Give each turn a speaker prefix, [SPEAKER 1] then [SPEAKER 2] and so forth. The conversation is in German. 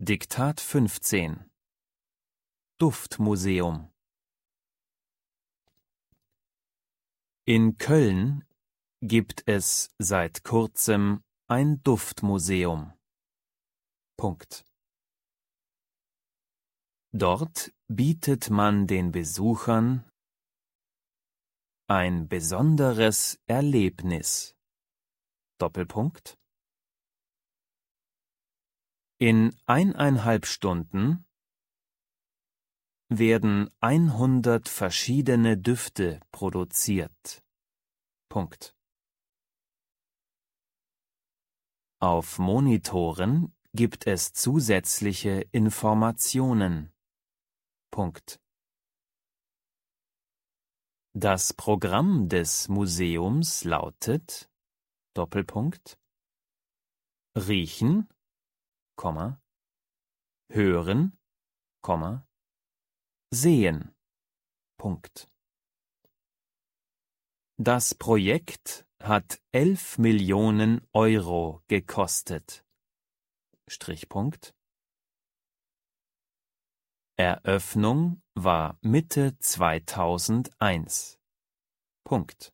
[SPEAKER 1] Diktat 15 Duftmuseum In Köln gibt es seit kurzem ein Duftmuseum. Punkt. Dort bietet man den Besuchern ein besonderes Erlebnis. Doppelpunkt. In eineinhalb Stunden werden 100 verschiedene Düfte produziert. Punkt. Auf Monitoren gibt es zusätzliche Informationen. Punkt. Das Programm des Museums lautet Doppelpunkt Riechen, Komma, Hören, Komma, Sehen. Punkt. Das Projekt hat 11 Millionen Euro gekostet. Strichpunkt. Eröffnung war Mitte 2001. Punkt.